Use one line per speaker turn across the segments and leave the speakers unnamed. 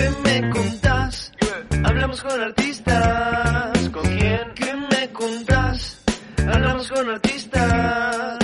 ¿Qué me contás? Hablamos con artistas. ¿Con quién? ¿Qué me contás? Hablamos con artistas.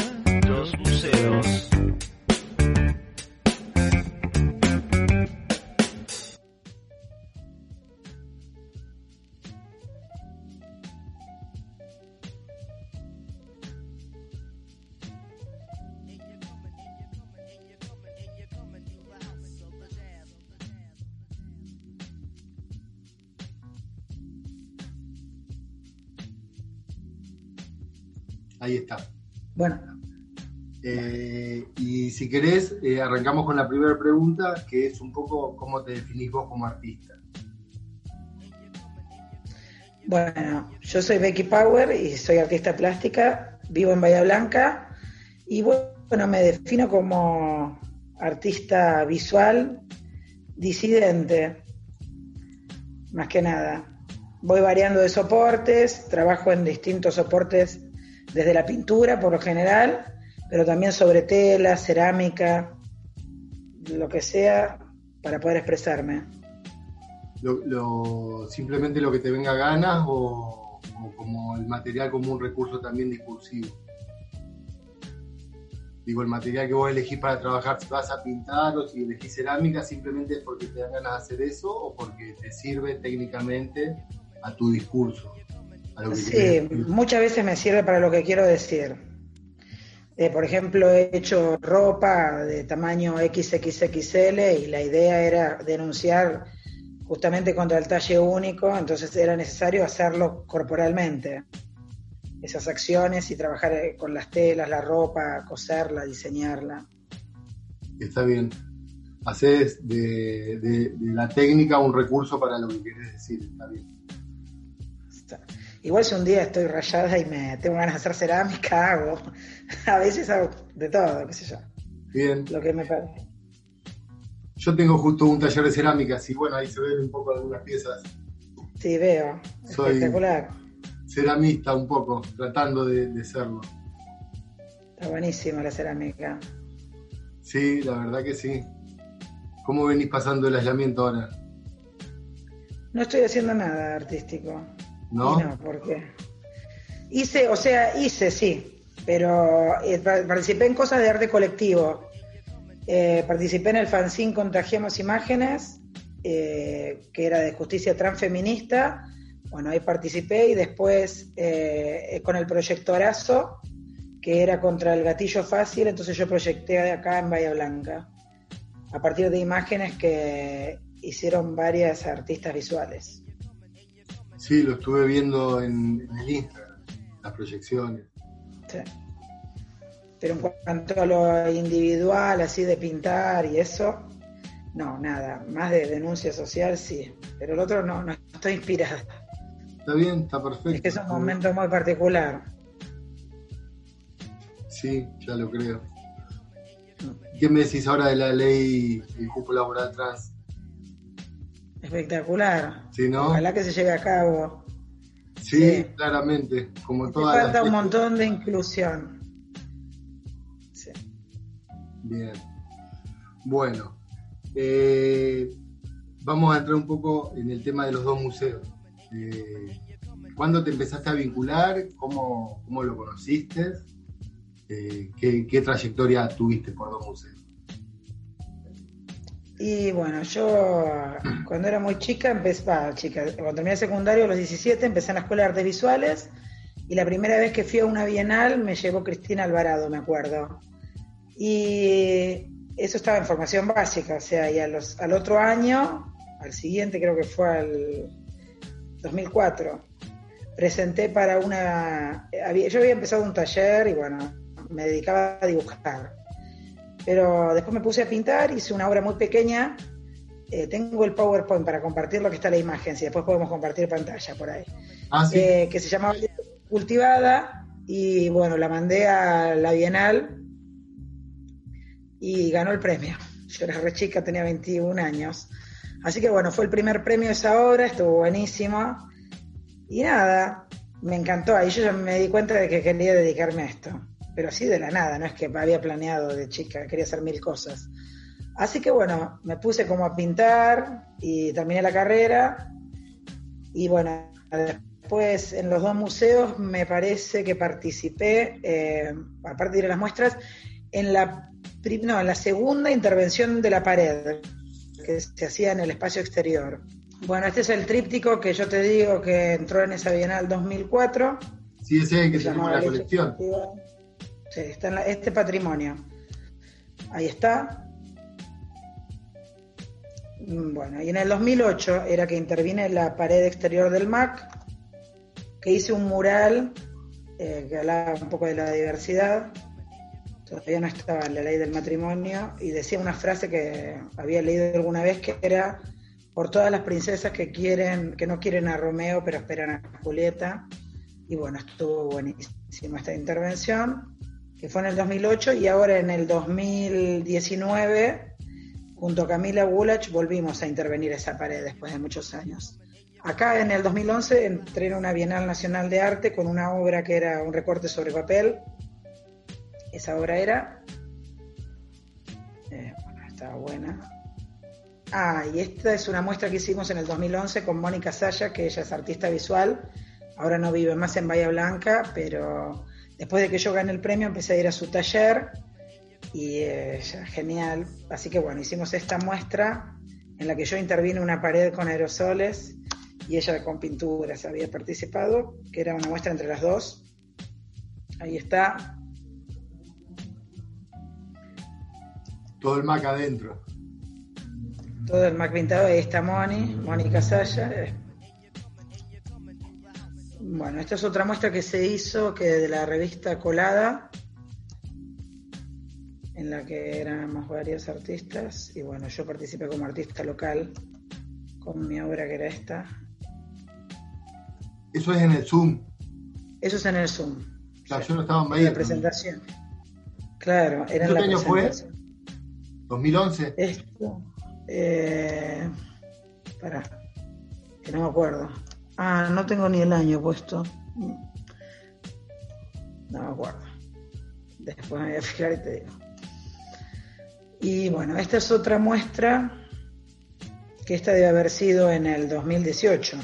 Ahí está.
Bueno,
Eh, y si querés, eh, arrancamos con la primera pregunta, que es un poco cómo te definís vos como artista.
bueno, yo soy Becky Power y soy artista plástica, vivo en Bahía Blanca y bueno, me defino como artista visual disidente, más que nada. Voy variando de soportes, trabajo en distintos soportes desde la pintura por lo general, pero también sobre tela, cerámica, lo que sea para poder expresarme.
Lo, simplemente lo que te venga a ganas o, o como el material como un recurso también discursivo. Digo, el material que vos elegís para trabajar, si vas a pintar o si elegís cerámica, simplemente es porque te dan ganas de hacer eso o porque te sirve técnicamente a tu discurso.
Sí, muchas veces me sirve para lo que quiero decir. Eh, por ejemplo, he hecho ropa de tamaño XXXL y la idea era denunciar justamente contra el talle único, entonces era necesario hacerlo corporalmente. Esas acciones y trabajar eh, con las telas, la ropa, coserla, diseñarla.
Está bien. Haces de, de- de la técnica un recurso para lo que querés decir. Está bien.
Está. Igual si un día estoy rayada y me tengo ganas de hacer cerámica, hago. A veces hago de todo, qué sé yo.
Bien.
Lo que me parece.
Yo tengo justo un taller de cerámicas y bueno, ahí se ven un poco algunas piezas.
Sí, veo.
Soy-
Espectacular.
Ceramista un poco, tratando de, de serlo.
Está buenísima la cerámica.
Sí, la verdad que sí. ¿Cómo venís pasando el aislamiento ahora?
No estoy haciendo nada artístico.
¿No?
No, porque hice, o sea, hice, sí, pero eh, pa- participé en cosas de arte colectivo. Eh, participé en el fanzine Contagiamos Imágenes, eh, que era de justicia transfeminista. Bueno, ahí participé y después con el proyectorazo, que era contra el gatillo fácil, entonces yo proyecté acá en Bahía Blanca, a partir de imágenes que hicieron varias artistas visuales.
Sí, lo estuve viendo en, en el Instagram, las proyecciones.
Sí. Pero en cuanto a lo individual, así de pintar y eso, no, nada. Más de denuncia social, sí. Pero el otro no, no estoy inspirada.
Está bien, está perfecto.
Es que es un momento muy particular.
Sí, ya lo creo. ¿Qué me decís ahora de la ley de cupo laboral trans?
Espectacular.
Sí, ¿no?
Ojalá que se lleve a cabo.
Sí,
Sí.
claramente. Como
falta un montón de inclusión. Sí.
Bien. Bueno, eh, vamos a entrar un poco en el tema de los dos museos. Eh, ¿Cuándo te empezaste a vincular? ¿Cómo, cómo lo conociste? Eh, ¿qué, qué trayectoria tuviste por dos museos?
Y bueno, yo cuando era muy chica, empecé, chica, cuando terminé secundario a los 17, empecé en la Escuela de Artes Visuales y la primera vez que fui a una bienal me llevó Cristina Alvarado, me acuerdo. Y eso estaba en formación básica, o sea, y a los- al otro año, al siguiente creo que fue al 2004, presenté para una... había- yo había empezado un taller y bueno, me dedicaba a dibujar. Pero después me puse a pintar, hice una obra muy pequeña. Eh, tengo el PowerPoint para compartir lo que está la imagen, si después podemos compartir pantalla por ahí.
Ah, sí.
Eh, que se llamaba Cultivada y bueno, la mandé a la Bienal y ganó el premio. Yo era re chica, tenía 21 años. Así que bueno, fue el primer premio de esa obra, estuvo buenísimo. Y nada, me encantó. Ahí yo ya me di cuenta de que quería dedicarme a esto. Pero así de la nada, no es que había planeado de chica, quería hacer mil cosas. Así que bueno, me puse como a pintar y terminé la carrera. Y bueno, después en los dos museos me parece que participé, eh, aparte de ir a las muestras, en la, no, en la segunda intervención de la pared que se hacía en el espacio exterior. Bueno, este es el tríptico que yo te digo que entró en esa Bienal 2004.
Sí, ese es el que
Se
en la colección.
Sí, está este patrimonio. Ahí está. Mm, Bueno, y en el 2008 era que intervine la pared exterior del MAC, que hice un mural eh, que hablaba un poco de la diversidad. Todavía no estaba en la ley del matrimonio y decía una frase que había leído alguna vez que era por todas las princesas que quieren, que no quieren a Romeo pero esperan a Julieta. Y bueno, estuvo buenísima esta intervención, que fue en el 2008 y ahora en el 2019, junto a Camila Gulach, volvimos a intervenir esa pared después de muchos años. Acá en el 2011 entré en una Bienal Nacional de Arte con una obra que era un recorte sobre papel. Esa obra era... eh, bueno, estaba buena. Ah, y esta es una muestra que hicimos en el 2011 con Mónica Saya, que ella es artista visual. Ahora no vive más en Bahía Blanca, pero después de que yo gané el premio empecé a ir a su taller y eh, genial. Así que bueno, hicimos esta muestra en la que yo intervine una pared con aerosoles y ella con pinturas había participado, que era una muestra entre las dos. Ahí está.
Todo el Mac adentro.
Todo el Mac pintado, ahí está Moni, Mónica Saya. Bueno, esta es otra muestra que se hizo que de la revista Colada, en la que éramos varios artistas, y bueno, yo participé como artista local con mi obra que era esta.
Eso es en el Zoom.
Eso es en el Zoom.
Claro, yo no estaba en
En
Bahía.
la presentación. Claro, era en
¿Qué
la
año fue?
presentación.
2011.
Esto. Eh, pará, que no me acuerdo. Ah, no tengo ni el año puesto. No me acuerdo. Después me voy a fijar y te digo. Y bueno, esta es otra muestra que esta debe haber sido en el 2018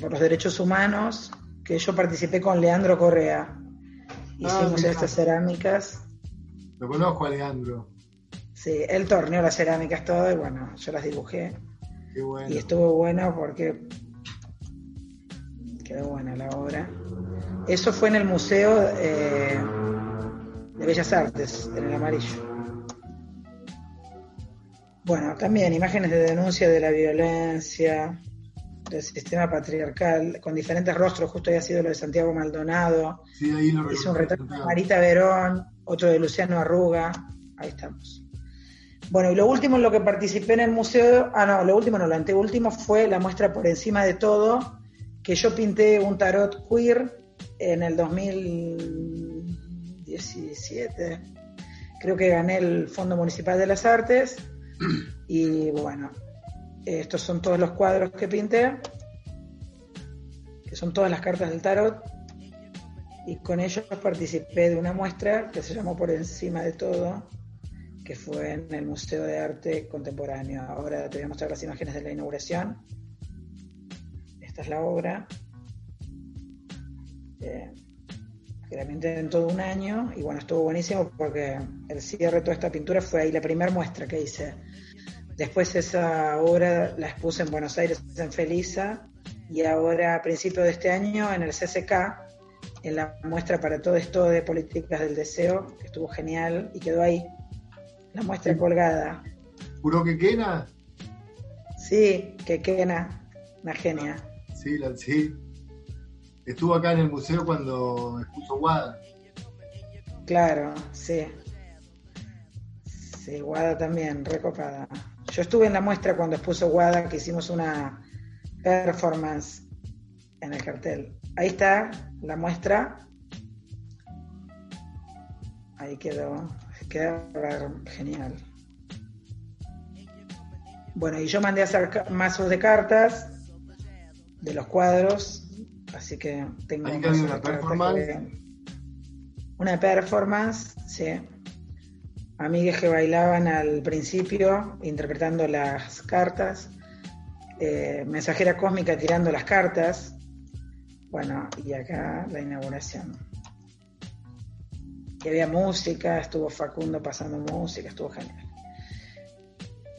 por los derechos humanos que yo participé con Leandro Correa. Hicimos
mira.
estas cerámicas
Lo conozco a Leandro.
Sí, él torneó las cerámicas todo y bueno, yo las dibujé.
Qué bueno.
Y estuvo bueno porque quedó buena la obra. Eso fue en el Museo eh, de Bellas Artes, en el amarillo. Bueno, también imágenes de denuncia de la violencia, del sistema patriarcal, con diferentes rostros, justo había sido lo de Santiago Maldonado,
Sí, ahí lo
Hice un retrato de Marita Verón, otro de Luciano Arruga. Ahí estamos. Bueno, y lo último en lo que participé en el museo, ah, no, lo último no, lo anteúltimo fue la muestra por encima de todo, que yo pinté un tarot queer en el 2017. Creo que gané el Fondo Municipal de las Artes. Y bueno, estos son todos los cuadros que pinté, que son todas las cartas del tarot y con ellos participé de una muestra que se llamó Por encima de todo, que fue en el Museo de Arte Contemporáneo. Ahora te voy a mostrar las imágenes de la inauguración. Esta es la obra. Eh, que en todo un año y bueno, estuvo buenísimo porque el cierre de toda esta pintura fue ahí la primera muestra que hice. Después esa obra la expuse en Buenos Aires, en Felisa, y ahora a principios de este año en el CCK, en la muestra para todo esto de políticas del deseo, que estuvo genial y quedó ahí, la muestra colgada.
¿Juró que queda?
Sí, que quena, una genia.
Sí, la- sí. Estuvo acá en el museo cuando expuso Guada.
Claro, sí. Sí, Guada también, recopada. Yo estuve en la muestra cuando expuso Guada, que hicimos una performance en el cartel. Ahí está la muestra. Ahí quedó. Queda genial. Bueno, y yo mandé a hacer mazos de cartas de los cuadros, así que tengo
Ahí
un
una
de cartas
performance.
que- Una performance, sí. Amigues que bailaban al principio interpretando las cartas. Eh, mensajera cósmica tirando las cartas. Bueno, y acá la inauguración. Y había música, estuvo Facundo pasando música, estuvo genial.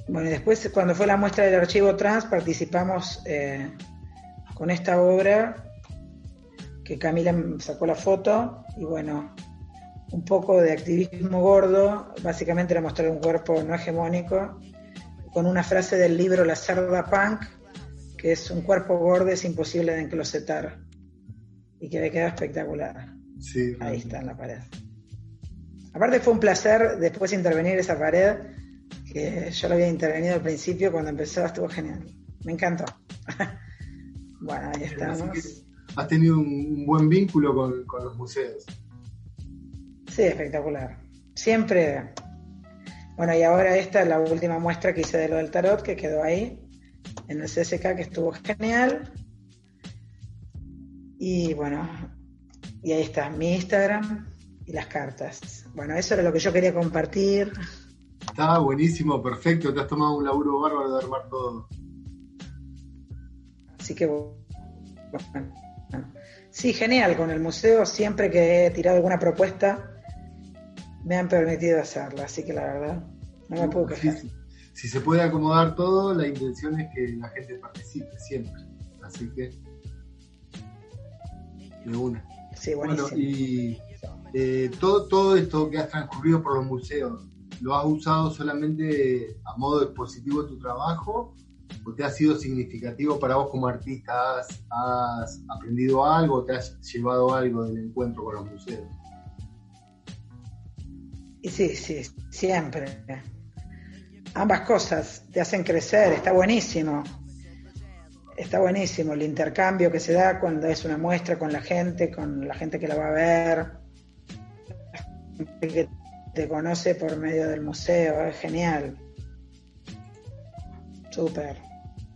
Bueno, y después cuando fue la muestra del archivo trans participamos eh, con esta obra que Camila sacó la foto y bueno, un poco de activismo gordo, básicamente era mostrar un cuerpo no hegemónico, con una frase del libro La Cerda Punk, que es un cuerpo gordo es imposible de enclosetar, y que me quedado espectacular.
Sí,
Ahí está en la pared. Aparte fue un placer después intervenir esa pared, que yo lo había intervenido al principio, cuando empezó estuvo genial. Me encantó. bueno, ahí estamos.
has tenido un, un buen vínculo con, con los museos.
Sí, espectacular. Siempre. Bueno, y ahora esta es la última muestra que hice de lo del tarot, que quedó ahí, en el CSK, que estuvo genial. Y bueno, y ahí está mi Instagram y las cartas. Bueno, eso era lo que yo quería compartir.
Está buenísimo, perfecto. Te has tomado un laburo bárbaro de armar todo.
Así que, bueno. Sí, genial. Con el museo, siempre que he tirado alguna propuesta, me han permitido hacerla. Así que la verdad, no me puedo quejar.
Si, si se puede acomodar todo, la intención es que la gente participe siempre. Así que, de una.
Sí,
Bueno,
buenísimo.
y eh, todo, todo esto que has transcurrido por los museos, ¿lo has usado solamente a modo expositivo de tu trabajo? ¿O te ha sido significativo para vos como artista? ¿Has, has aprendido algo te has llevado algo del encuentro con los museos?
Sí, sí, siempre. Ambas cosas te hacen crecer, está buenísimo. Está buenísimo el intercambio que se da cuando es una muestra con la gente, con la gente que la va a ver, que te conoce por medio del museo, es genial. Súper.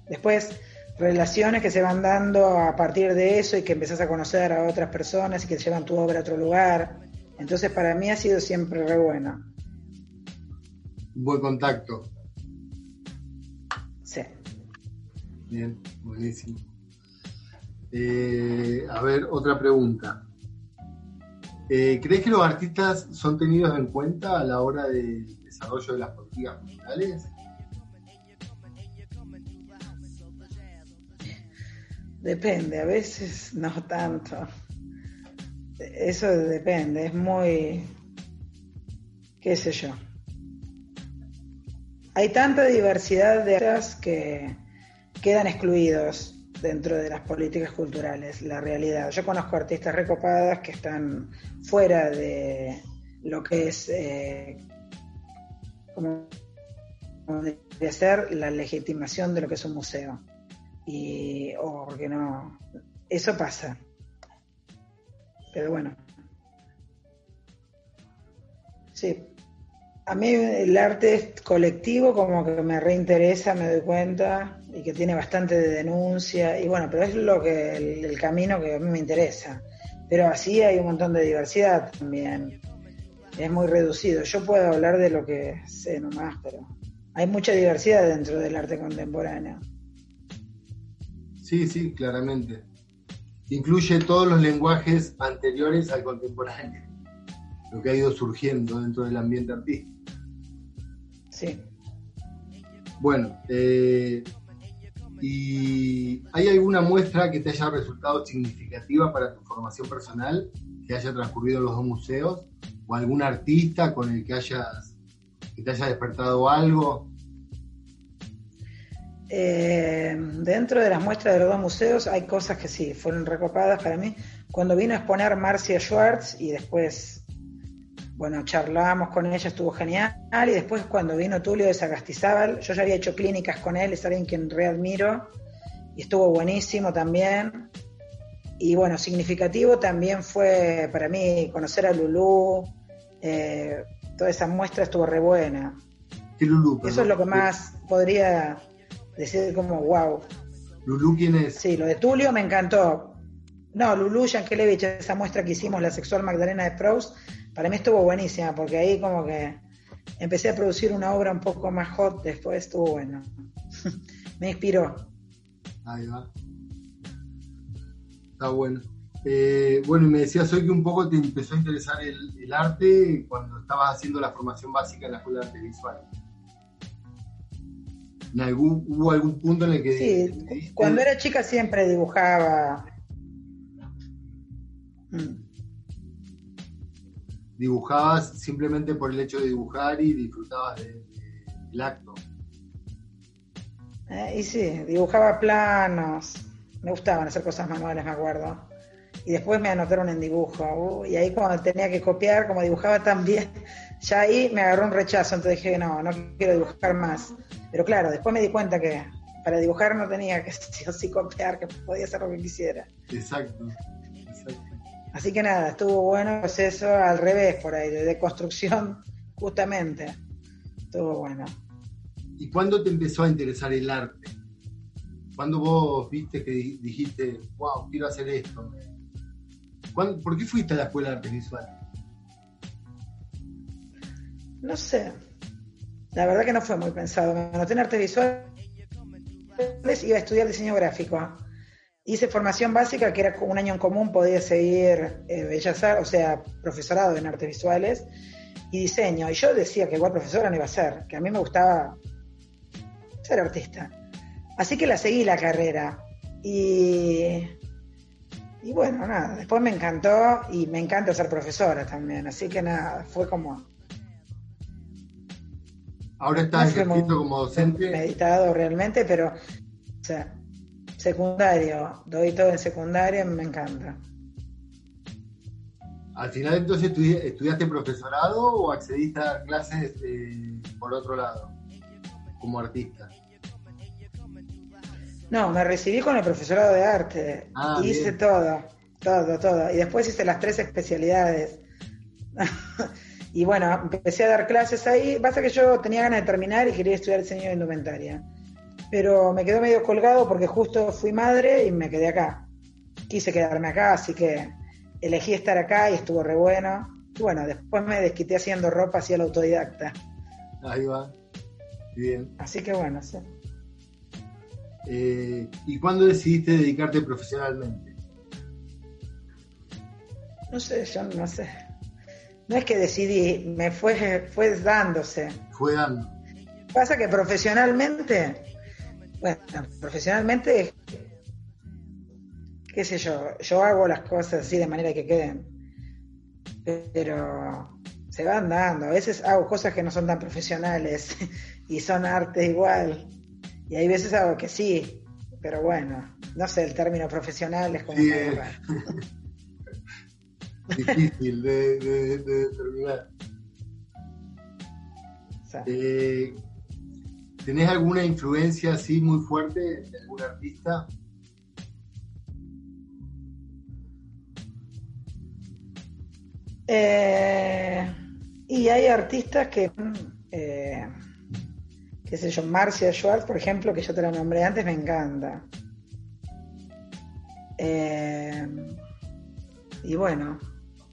Después, relaciones que se van dando a partir de eso y que empezás a conocer a otras personas y que llevan tu obra a otro lugar. Entonces, para mí ha sido siempre re bueno.
Un buen contacto.
Sí.
Bien, buenísimo. Eh, a ver, otra pregunta. Eh, ¿Crees que los artistas son tenidos en cuenta a la hora del desarrollo de las políticas culturales?
Depende, a veces no tanto. Eso depende, es muy, qué sé yo. Hay tanta diversidad de artistas que quedan excluidos dentro de las políticas culturales, la realidad. Yo conozco artistas recopadas que están fuera de lo que es eh, como debería ser la legitimación de lo que es un museo. Y, o porque no, eso pasa. Pero bueno. Sí. A mí el arte colectivo, como que me reinteresa, me doy cuenta, y que tiene bastante de denuncia, y bueno, pero es lo que el, el camino que a mí me interesa. Pero así hay un montón de diversidad también. Es muy reducido. Yo puedo hablar de lo que sé nomás, pero hay mucha diversidad dentro del arte contemporáneo.
Sí, sí, claramente. Incluye todos los lenguajes anteriores al contemporáneo, lo que ha ido surgiendo dentro del ambiente artístico.
Sí.
Bueno, eh, ¿y hay alguna muestra que te haya resultado significativa para tu formación personal, que haya transcurrido en los dos museos? ¿O algún artista con el que hayas que te haya despertado algo?
Eh, dentro de las muestras de los dos museos hay cosas que sí, fueron recopadas para mí. Cuando vino a exponer Marcia Schwartz y después bueno, charlamos con ella, estuvo genial. Y después cuando vino Tulio de Sagastizábal, yo ya había hecho clínicas con él, es alguien quien readmiro. Y estuvo buenísimo también. Y bueno, significativo también fue para mí conocer a Lulú. Eh, toda esa muestra estuvo re buena. Eso es lo que más podría decir como wow.
¿Lulú quién es?
Sí, lo de Tulio me encantó. No, Lulú Yankelevich, esa muestra que hicimos, la sexual Magdalena de Proust, para mí estuvo buenísima, porque ahí como que empecé a producir una obra un poco más hot, después estuvo bueno. Me inspiró.
Ahí va. Está bueno. Eh, bueno, y me decías hoy que un poco te empezó a interesar el, arte cuando estabas haciendo la formación básica en la Escuela de Arte Visual. ¿Hubo algún punto en el que...
Sí, cuando era chica siempre dibujaba.
Mm dibujabas simplemente por el hecho de dibujar y disfrutabas del acto.
Eh, y sí, dibujaba planos, me gustaban hacer cosas manuales, me acuerdo. Y después me anotaron en dibujo. y ahí cuando tenía que copiar, como dibujaba tan bien, ya ahí me agarró un rechazo, entonces dije, no, no quiero dibujar más. Pero claro, después me di cuenta que para dibujar no tenía que sí copiar, que podía hacer lo que quisiera.
Exacto.
Así que nada, estuvo bueno el proceso al revés por ahí, de construcción justamente. Estuvo bueno.
¿Y cuándo te empezó a interesar el arte? ¿Cuándo vos viste que dijiste, wow, quiero hacer esto? ¿Por qué fuiste a la escuela de arte visual?
No sé. La verdad que no fue muy pensado. Me anoté en arte visual iba a estudiar diseño gráfico hice formación básica, que era un año en común, podía seguir eh, Bellas o sea, profesorado en artes visuales y diseño. Y yo decía que igual profesora no iba a ser, que a mí me gustaba ser artista. Así que la seguí la carrera. Y, y bueno, nada, después me encantó y me encanta ser profesora también. Así que nada, fue como...
Ahora estás ejerciendo como docente.
Meditado realmente, pero... O sea, Secundario, doy todo en secundaria, me encanta.
Al final entonces estudiaste profesorado o accediste a clases eh, por otro lado, como artista.
No, me recibí con el profesorado de arte. Ah, hice todo, todo, todo. Y después hice las tres especialidades. y bueno, empecé a dar clases ahí. Pasa que yo tenía ganas de terminar y quería estudiar diseño de indumentaria pero me quedé medio colgado porque justo fui madre y me quedé acá. Quise quedarme acá, así que elegí estar acá y estuvo re bueno. Y bueno, después me desquité haciendo ropa hacia el autodidacta.
Ahí va. Bien.
Así que bueno, sí.
Eh, ¿Y cuándo decidiste dedicarte profesionalmente?
No sé, yo no sé. No es que decidí, me fue, fue dándose.
Fue dando.
Pasa que profesionalmente bueno, profesionalmente, qué sé yo, yo hago las cosas así de manera que queden, pero se van dando. A veces hago cosas que no son tan profesionales y son arte igual. Y hay veces hago que sí, pero bueno, no sé, el término profesional es como...
Difícil de, determinar. Eh, ¿Tenés alguna influencia así muy fuerte de algún artista?
Eh, y hay artistas que, eh, qué sé yo, Marcia Schwartz, por ejemplo, que yo te la nombré antes, me encanta. Eh, y bueno,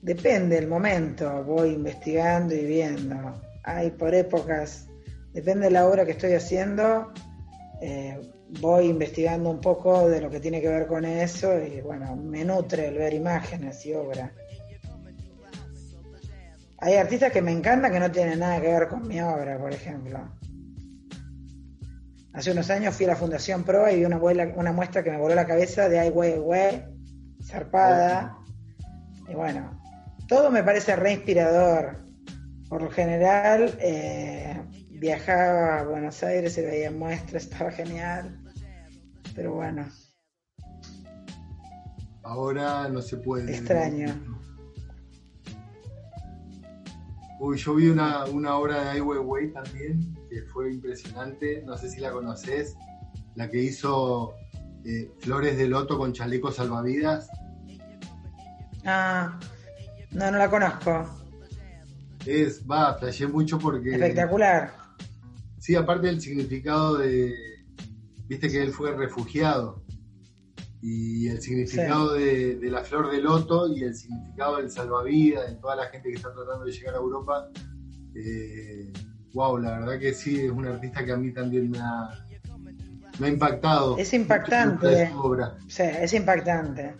depende del momento, voy investigando y viendo. Hay por épocas depende de la obra que estoy haciendo, eh, voy investigando un poco de lo que tiene que ver con eso y bueno, me nutre el ver imágenes y obra. Hay artistas que me encantan que no tienen nada que ver con mi obra, por ejemplo. Hace unos años fui a la Fundación Proa y vi una, una muestra que me voló la cabeza de Ai Weiwei, zarpada. Y bueno, todo me parece re inspirador. Por lo general, eh, viajaba a Buenos Aires y veía muestras, estaba genial. Pero bueno.
Ahora no se puede.
Extraño.
Uy, yo vi una, una obra de Ai Weiwei también, que fue impresionante, no sé si la conoces, la que hizo eh, Flores de Loto con chalecos salvavidas.
Ah, no, no la conozco.
Es, va, flashé mucho porque...
Espectacular.
Sí, aparte del significado de... Viste que él fue refugiado. Y el significado de, de la flor de loto y el significado del salvavidas, de toda la gente que está tratando de llegar a Europa. Eh, wow, la verdad que sí, es un artista que a mí también me ha, me ha impactado.
Es impactante.
su obra.
Sí, es impactante.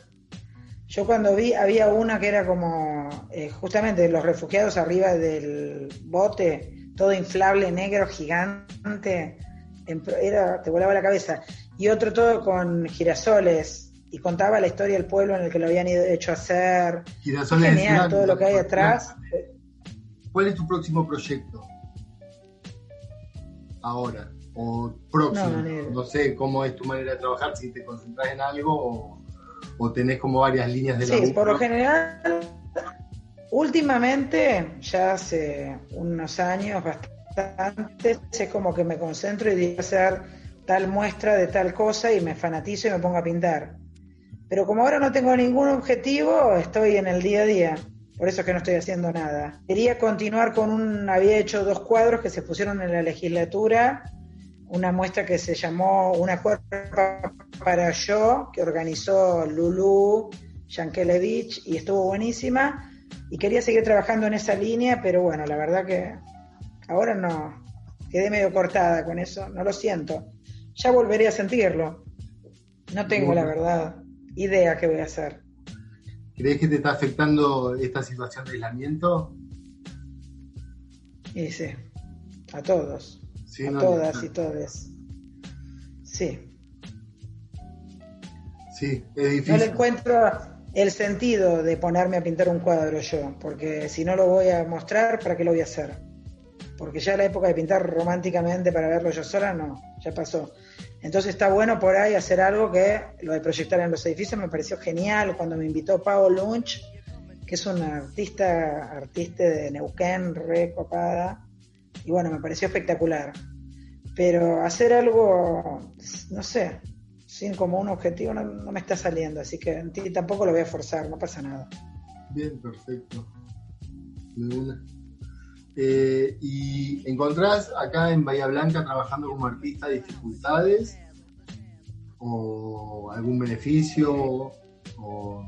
Yo cuando vi, había una que era como eh, justamente los refugiados arriba del bote, todo inflable, negro, gigante, era, te volaba la cabeza. Y otro todo con girasoles, y contaba la historia del pueblo en el que lo habían ido, hecho hacer.
Girasoles
Genial, todo lo que hay atrás.
¿Cuál es tu próximo proyecto? Ahora, o próximo.
No,
sé cómo es tu manera de trabajar, si te concentras en algo o, o tenés como varias líneas de
Sí,
laburo.
por lo general, últimamente, ya hace unos años, bastante, es como que me concentro y digo hacer tal muestra de tal cosa y me fanatizo y me pongo a pintar. Pero como ahora no tengo ningún objetivo, estoy en el día a día. Por eso es que no estoy haciendo nada. Quería continuar con un, había hecho dos cuadros que se pusieron en la legislatura, una muestra que se llamó Una cuerpa para yo, que organizó Lulu Yankelevich y estuvo buenísima. Y quería seguir trabajando en esa línea, pero bueno, la verdad que ahora no, quedé medio cortada con eso, no lo siento. Ya volveré a sentirlo. No tengo, la verdad, idea qué voy a hacer.
¿Crees que te está afectando esta situación de aislamiento?
Y sí, a todos,
Sí,
a
no,
todas
no.
y todes. Sí,
Sí, es
no le
difícil.
encuentro el sentido de ponerme a pintar un cuadro yo, porque si no lo voy a mostrar, ¿para qué lo voy a hacer? Porque ya la época de pintar románticamente para verlo yo sola, no, ya pasó. Entonces está bueno por ahí hacer algo que lo de proyectar en los edificios me pareció genial cuando me invitó Pau Lunch, que es una artista, artista de Neuquén, re copada, y bueno, me pareció espectacular. Pero hacer algo, no sé, sin como un objetivo no, no me está saliendo, así que en ti tampoco lo voy a forzar, no pasa nada.
Bien, perfecto. De una. Eh, ¿Y encontrás acá en Bahía Blanca trabajando como artista dificultades? ¿O algún beneficio? ¿O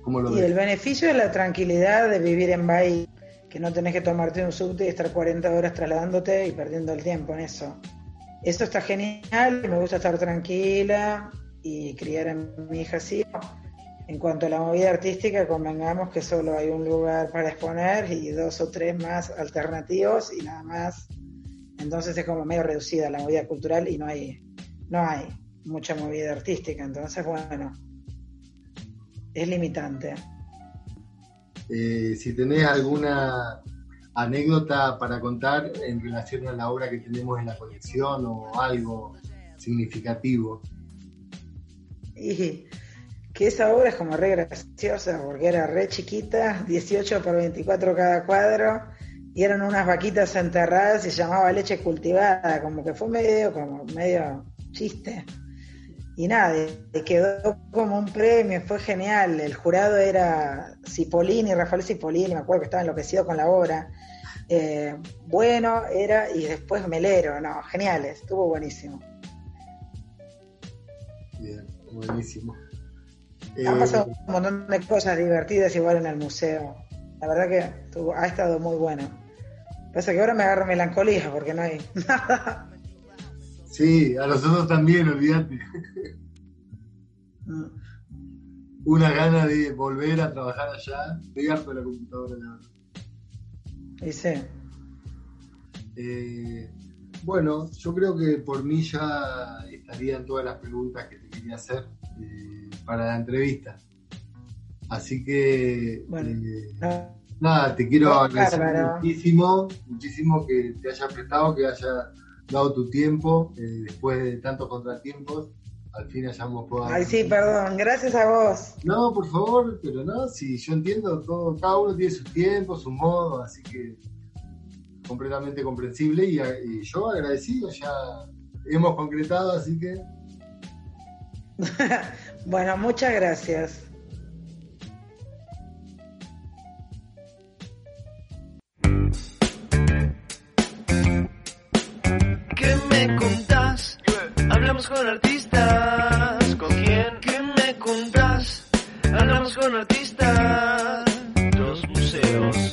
cómo lo
Y el beneficio es la tranquilidad de vivir en Bahía, que no tenés que tomarte un subte y estar 40 horas trasladándote y perdiendo el tiempo en eso. Eso está genial, me gusta estar tranquila y criar a mi hija así. En cuanto a la movida artística, convengamos que solo hay un lugar para exponer y dos o tres más alternativos y nada más. Entonces es como medio reducida la movida cultural y no hay, no hay mucha movida artística. Entonces, bueno, es limitante.
Eh, si tenés alguna anécdota para contar en relación a la obra que tenemos en la colección o algo significativo.
Que esa obra es como re graciosa porque era re chiquita, 18 por 24 cada cuadro, y eran unas vaquitas enterradas y se llamaba leche cultivada, como que fue medio, como medio chiste. Y nada, quedó como un premio, fue genial. El jurado era Cipollini, Rafael Cipollini, me acuerdo que estaba enloquecido con la obra. Eh, bueno, era, y después Melero, no, geniales, estuvo buenísimo.
Bien, buenísimo.
Han
Eh,
pasado un montón de cosas divertidas igual en el museo. La verdad que estuvo- ha estado muy bueno. Pasa que ahora me agarro melancolía porque no hay nada.
Sí, a nosotros también, olvídate.
Mm.
Una gana de volver a trabajar allá, pegar con la computadora, la
sí.
Eh, bueno, yo creo que por mí ya estarían todas las preguntas que te quería hacer eh, para la entrevista. Así que,
Bueno.
eh,
No,
nada, te quiero agradecer muchísimo, muchísimo que te haya prestado, que haya dado tu tiempo eh, después de tantos contratiempos. al fin hayamos podido...
Ay, sí, perdón, gracias a vos.
No, por favor, pero no, si yo entiendo todo, cada uno tiene su tiempo, su modo, así que completamente comprensible y, y yo agradecido, ya hemos concretado, así que...
bueno, muchas gracias.
¿Qué me contás? Hablamos con artistas. ¿Con quién? ¿Qué me contás? Hablamos con artistas. Dos museos.